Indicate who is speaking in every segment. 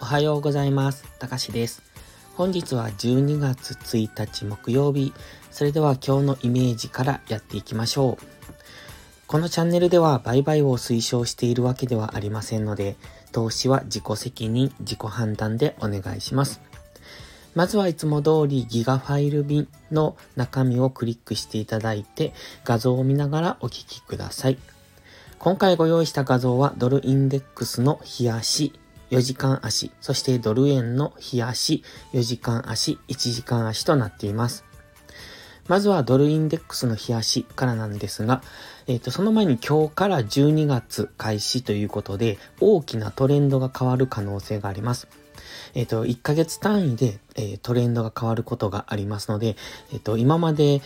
Speaker 1: おはようございます。たかしです。本日は12月1日木曜日。それでは今日のイメージからやっていきましょう。このチャンネルでは売買を推奨しているわけではありませんので、投資は自己責任、自己判断でお願いします。まずはいつも通りギガファイル便の中身をクリックしていただいて画像を見ながらお聞きください。今回ご用意した画像はドルインデックスの冷やし、4時間足、そしてドル円の冷やし、4時間足、1時間足となっています。まずはドルインデックスの冷やしからなんですが、えっ、と、その前に今日から12月開始ということで、大きなトレンドが変わる可能性があります。えっ、と、1ヶ月単位で、えートレンドが変わることがありますので、えっ、と、今まで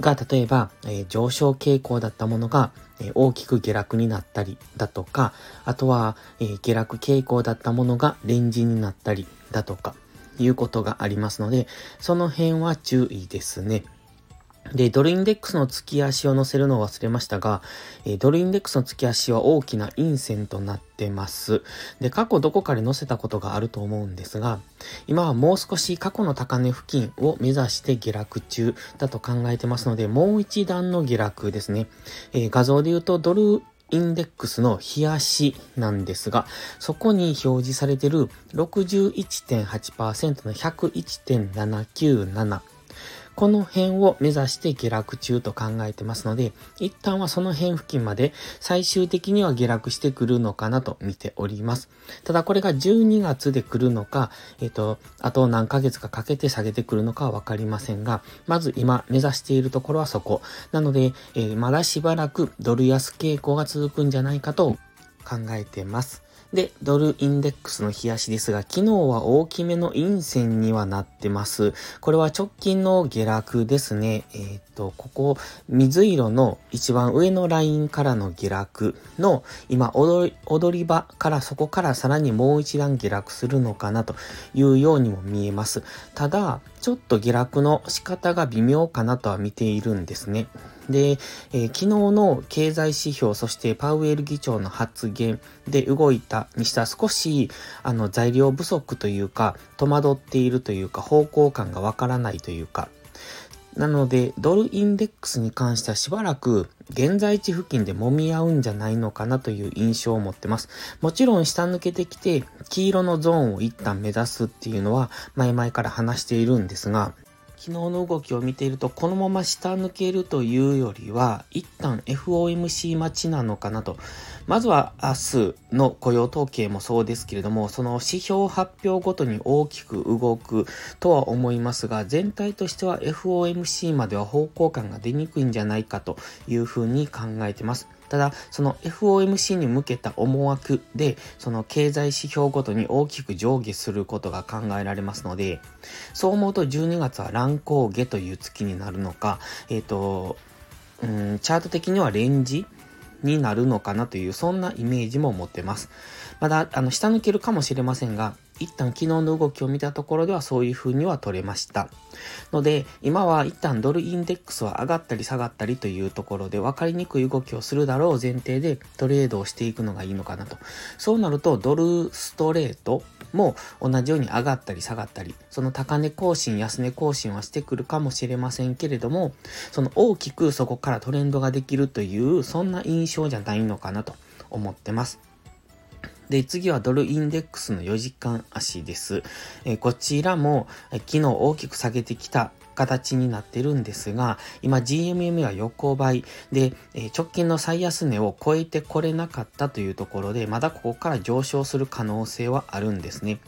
Speaker 1: が例えば、え上昇傾向だったものが、え大きく下落になったりだとか、あとは、え下落傾向だったものがレンジになったりだとか、いうことがありますので、その辺は注意ですね。で、ドルインデックスの月足を載せるのを忘れましたが、えドルインデックスの月足は大きな陰線となってます。で、過去どこかで載せたことがあると思うんですが、今はもう少し過去の高値付近を目指して下落中だと考えてますので、もう一段の下落ですね。えー画像で言うと、ドルインデックスの冷やしなんですが、そこに表示されている61.8%の101.797。この辺を目指して下落中と考えてますので、一旦はその辺付近まで最終的には下落してくるのかなと見ております。ただこれが12月で来るのか、えっ、と、あと何ヶ月かかけて下げてくるのかはわかりませんが、まず今目指しているところはそこ。なので、えーまだしばらくドル安傾向が続くんじゃないかと考えてます。で、ドルインデックスの冷やしですが、昨日は大きめの陰線にはなってます。これは直近の下落ですね。えっ、と、ここ、水色の一番上のラインからの下落の、今踊り、踊り場からそこからさらにもう一段下落するのかなというようにも見えます。ただ、ちょっと下落の仕方が微妙かなとは見ているんですね。で、えー昨日の経済指標、そしてパウエル議長の発言で動いたにした少し、あの、材料不足というか、戸惑っているというか、方向感がわからないというか、なので、ドルインデックスに関してはしばらく現在地付近で揉み合うんじゃないのかなという印象を持ってます。もちろん下抜けてきて黄色のゾーンを一旦目指すっていうのは前々から話しているんですが、昨日の動きを見ていると、このまま下抜けるというよりは、一旦 FOMC 待ちなのかなと。まずは明日の雇用統計もそうですけれども、その指標発表ごとに大きく動くとは思いますが、全体としては FOMC までは方向感が出にくいんじゃないかというふうに考えてます。ただ、その FOMC に向けた思惑で、その経済指標ごとに大きく上下することが考えられますので、そう思うと12月は乱高下という月になるのか、えっ、と、うん、チャート的にはレンジになるのかなという、そんなイメージも持ってます。まだ、あの、下抜けるかもしれませんが、一旦昨日の動きを見たところではそういう風には取れました。ので、今は一旦ドルインデックスは上がったり下がったりというところで分かりにくい動きをするだろう前提でトレードをしていくのがいいのかなと。そうなると、ドルストレートも同じように上がったり下がったり、その高値更新、安値更新はしてくるかもしれませんけれども、その大きくそこからトレンドができるという、そんな印象じゃないのかなと思ってます。で、次はドルインデックスの4時間足です。えこちらも、え昨日大きく下げてきた形になってるんですが、今 GMM は横ばいで、え直近の最安値を超えてこれなかったというところで、まだここから上昇する可能性はあるんですね。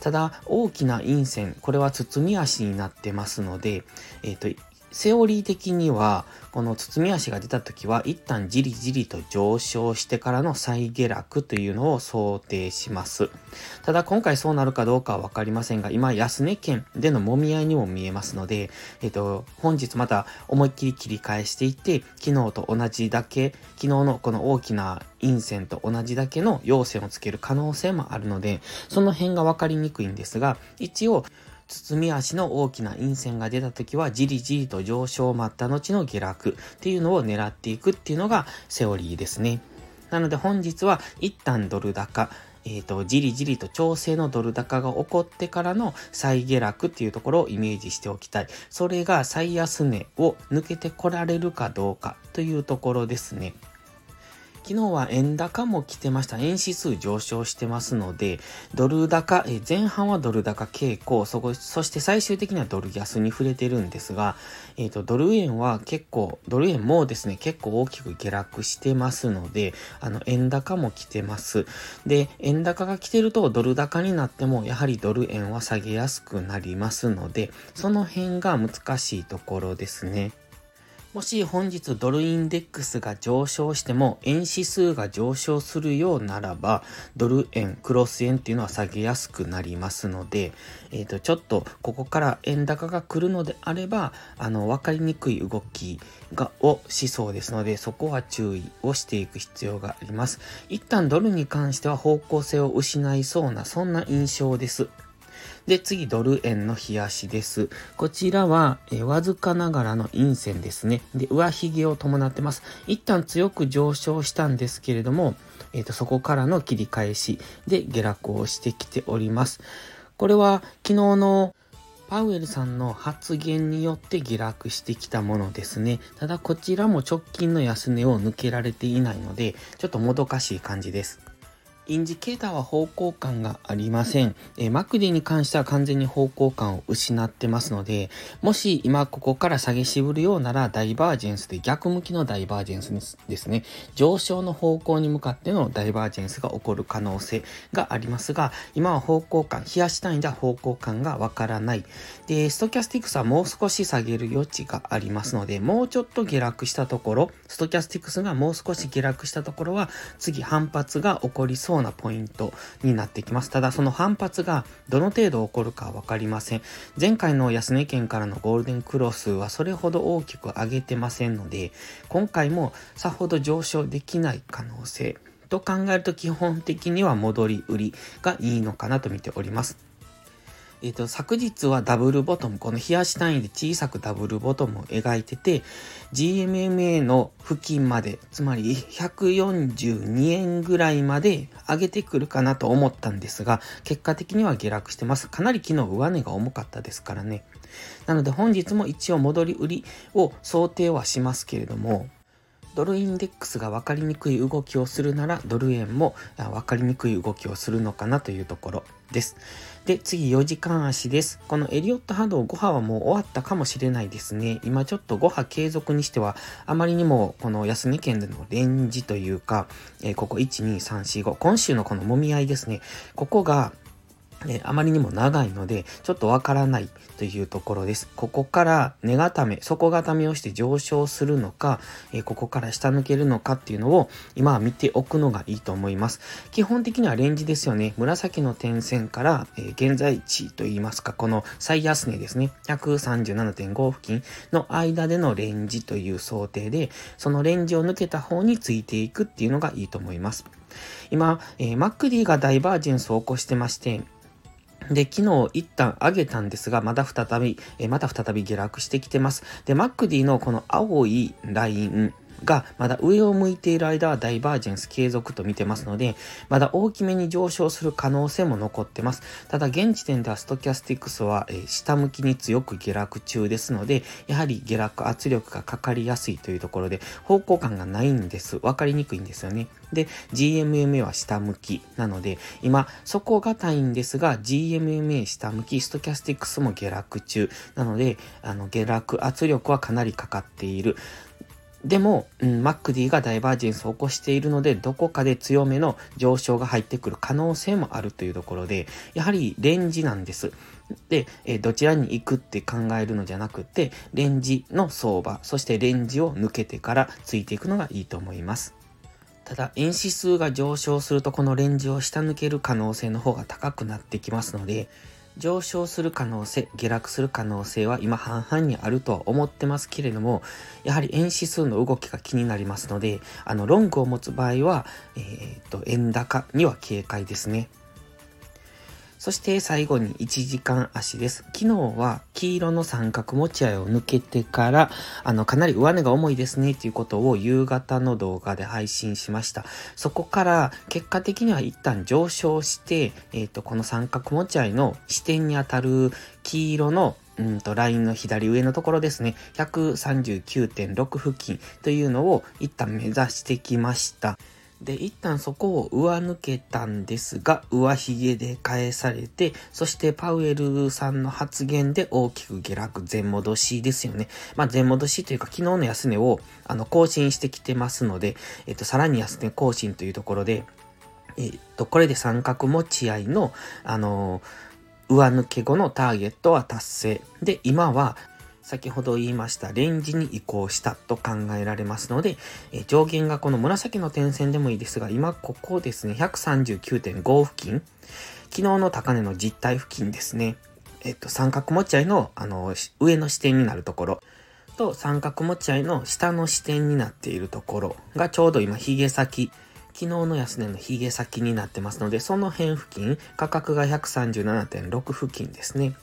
Speaker 1: ただ、大きな陰線、これは包み足になってますので、えっ、と、セオリー的には、この包み足が出た時は、一旦じりじりと上昇してからの再下落というのを想定します。ただ、今回そうなるかどうかはわかりませんが、今、安値圏での揉み合いにも見えますので、えっ、と、本日また思いっきり切り返していって、昨日と同じだけ、昨日のこの大きな陰線と同じだけの陽線をつける可能性もあるので、その辺がわかりにくいんですが、一応、包み足の大きな陰線が出た時はじりじりと上昇を待った後の下落っていうのを狙っていくっていうのがセオリーですね。なので本日は一旦ドル高、えっ、ー、と、じりじりと調整のドル高が起こってからの再下落っていうところをイメージしておきたい。それが最安値を抜けてこられるかどうかというところですね。昨日は円高も来てました。円指数上昇してますので、ドル高、え前半はドル高傾向、そこ、そして最終的にはドル安に触れてるんですが、えっ、ー、と、ドル円は結構、ドル円もですね、結構大きく下落してますので、あの、円高も来てます。で、円高が来てるとドル高になっても、やはりドル円は下げやすくなりますので、その辺が難しいところですね。もし本日ドルインデックスが上昇しても円指数が上昇するようならばドル円、クロス円っていうのは下げやすくなりますので、えっ、ー、と、ちょっとここから円高が来るのであれば、あの、わかりにくい動きが、をしそうですので、そこは注意をしていく必要があります。一旦ドルに関しては方向性を失いそうな、そんな印象です。で、次、ドル円の冷やしです。こちらは、えわずかながらの陰線ですね。で、上髭を伴ってます。一旦強く上昇したんですけれども、えっ、ー、と、そこからの切り返しで下落をしてきております。これは、昨日のパウエルさんの発言によって下落してきたものですね。ただこちらも直近の安値を抜けられていないので、ちょっともどかしい感じです。インジケーターは方向感がありません。えー、マクディに関しては完全に方向感を失ってますので、もし今ここから下げ渋るようならダイバージェンスで逆向きのダイバージェンスですね。上昇の方向に向かってのダイバージェンスが起こる可能性がありますが、今は方向感、冷やし単位では方向感がわからない。で、ストキャスティクスはもう少し下げる余地がありますので、もうちょっと下落したところ、ストキャスティクスがもう少し下落したところは、次反発が起こりそううなポイントになってきます。ただその反発がどの程度起こるか分かりません。前回の安値県からのゴールデンクロスはそれほど大きく上げてませんので、今回もさほど上昇できない可能性と考えると基本的には戻り売りがいいのかなと見ております。えっ、ー、と、昨日はダブルボトム、この冷やし単位で小さくダブルボトムを描いてて、GMMA の付近まで、つまり142円ぐらいまで上げてくるかなと思ったんですが、結果的には下落してます。かなり昨日上値が重かったですからね。なので本日も一応戻り売りを想定はしますけれども、ドルインデックスが分かりにくい動きをするなら、ドル円も分かりにくい動きをするのかなというところです。で、次4時間足です。このエリオット波動5波はもう終わったかもしれないですね。今ちょっと5波継続にしては、あまりにもこの安値県でのレンジというか、えー、ここ1、2、3、4、5、今週のこの揉み合いですね。ここがえあまりにも長いので、ちょっとわからないというところです。ここから根固め、底固めをして上昇するのか、えここから下抜けるのかっていうのを今は見ておくのがいいと思います。基本的にはレンジですよね。紫の点線から、え現在地といいますか、この最安値ですね。137.5付近の間でのレンジという想定で、そのレンジを抜けた方についていくっていうのがいいと思います。今、えー、マックディがダイバージェンスを起こしてまして、で、昨日一旦上げたんですが、また再び、えまた再び下落してきてます。で、マックディのこの青いライン、がまだ上を向いている間はダイバージェンス継続と見てますので、まだ大きめに上昇する可能性も残ってます。ただ現時点ではストキャスティックスは、下向きに強く下落中ですので、やはり下落圧力がかかりやすいというところで、方向感がないんです。わかりにくいんですよね。で、GMMA は下向きなので、今、底堅いんですが、GMMA 下向き、ストキャスティックスも下落中なので、あの、下落圧力はかなりかかっている。でも、うん、マックディがダイバージェンスを起こしているので、どこかで強めの上昇が入ってくる可能性もあるというところで、やはりレンジなんです。で、えどちらに行くって考えるのじゃなくて、レンジの相場、そしてレンジを抜けてからついていくのがいいと思います。ただ、円指数が上昇するとこのレンジを下抜ける可能性の方が高くなってきますので、上昇する可能性、下落する可能性は今半々にあるとは思ってますけれども、やはり円指数の動きが気になりますので、あの、ロングを持つ場合は、えっ、と、円高には警戒ですね。そして最後に1時間足です。昨日は黄色の三角持ち合いを抜けてから、あの、かなり上値が重いですねっていうことを夕方の動画で配信しました。そこから結果的には一旦上昇して、えっ、ー、と、この三角持ち合いの視点にあたる黄色のうんと、ラインの左上のところですね、139.6付近というのを一旦目指してきました。で、一旦そこを上抜けたんですが、上髭で返されて、そしてパウエルさんの発言で大きく下落、全戻しですよね。まあ、全戻しというか、昨日の安値を、あの、更新してきてますので、えっと、さらに安値更新というところで、えっと、これで三角持ち合いの、あの上抜け後のターゲットは達成。で、今は先ほど言いましたレンジに移行したと考えられますので、え上限がこの紫の点線でもいいですが、今ここですね、139.5付近、昨日の高値の実体付近ですね、えっと、三角持ち合いの、あの、上の視点になるところ、と三角持ち合いの下の視点になっているところがちょうど今、髭先、昨日の安値の髭先になってますので、その辺付近、価格が137.6付近ですね。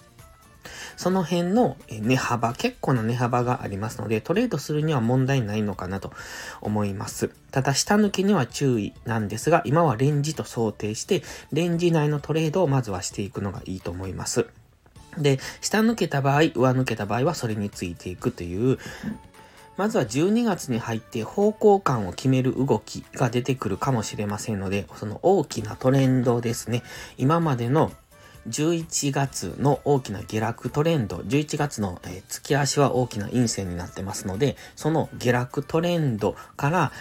Speaker 1: その辺の値幅、結構な値幅がありますので、トレードするには問題ないのかなと思います。ただ、下抜けには注意なんですが、今はレンジと想定して、レンジ内のトレードをまずはしていくのがいいと思います。で、下抜けた場合、上抜けた場合はそれについていくという、まずは12月に入って方向感を決める動きが出てくるかもしれませんので、その大きなトレンドですね。今までの11月の大きな下落トレンド、11月の、え月足は大きな陰線になってますので、その下落トレンドから、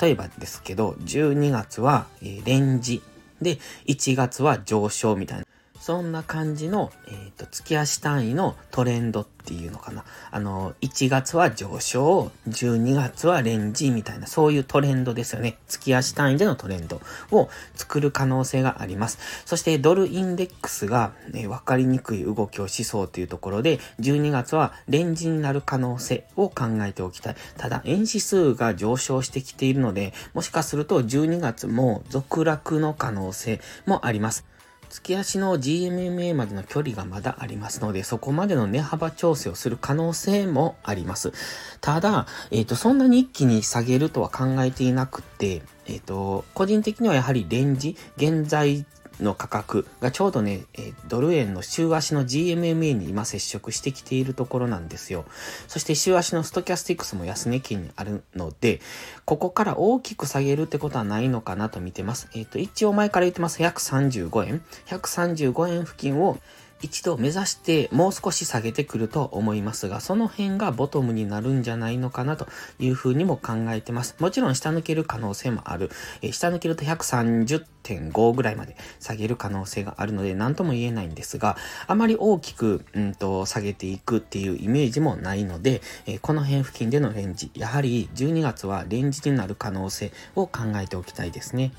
Speaker 1: 例えばですけど、12月は、えレンジで、1月は上昇みたいな。そんな感じの、えっ、ー、と、月足単位のトレンドっていうのかな。あの、1月は上昇、12月はレンジみたいな、そういうトレンドですよね。月足単位でのトレンドを作る可能性があります。そしてドルインデックスが、ね、わかりにくい動きをしそうというところで、12月はレンジになる可能性を考えておきたい。ただ、円指数が上昇してきているので、もしかすると12月も続落の可能性もあります。月足の GMMA までの距離がまだありますので、そこまでの値幅調整をする可能性もあります。ただ、えっ、ー、と、そんなに一気に下げるとは考えていなくて、えっ、ー、と、個人的にはやはりレンジ、現在の価格がちょうどね、えドル円の週足の GMMA に今接触してきているところなんですよ。そして週足のストキャスティックスも安値圏にあるので、ここから大きく下げるってことはないのかなと見てます。えっ、ー、と、一応前から言ってます。135円。135円付近を一度目指してもう少し下げてくると思いますが、その辺がボトムになるんじゃないのかなというふうにも考えてます。もちろん下抜ける可能性もある。え、下抜けると130.5ぐらいまで下げる可能性があるので何とも言えないんですが、あまり大きく、うんと、下げていくっていうイメージもないので、え、この辺付近でのレンジ、やはり12月はレンジになる可能性を考えておきたいですね。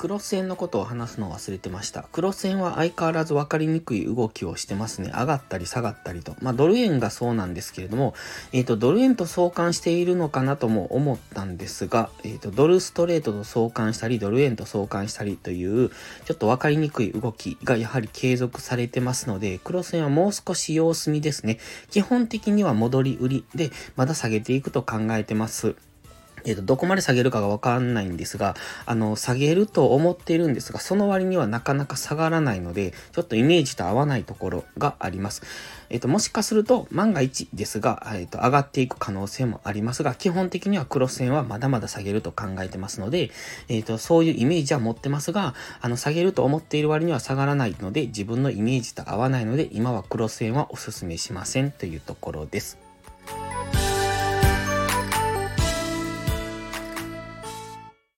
Speaker 1: クロス線のことを話すのを忘れてました。クロス線は相変わらず分かりにくい動きをしてますね。上がったり下がったりと。まあ、ドル円がそうなんですけれども、えっ、ー、と、ドル円と相関しているのかなとも思ったんですが、えっ、ー、と、ドルストレートと相関したり、ドル円と相関したりという、ちょっと分かりにくい動きがやはり継続されてますので、クロス円はもう少し様子見ですね。基本的には戻り売りで、まだ下げていくと考えてます。えっ、と、どこまで下げるかがわかんないんですが、あの、下げると思っているんですが、その割にはなかなか下がらないので、ちょっとイメージと合わないところがあります。えっ、と、もしかすると、万が一ですが、えっ、と、上がっていく可能性もありますが、基本的には黒線はまだまだ下げると考えてますので、えっ、と、そういうイメージは持ってますが、あの、下げると思っている割には下がらないので、自分のイメージと合わないので、今は黒線はお勧めしませんというところです。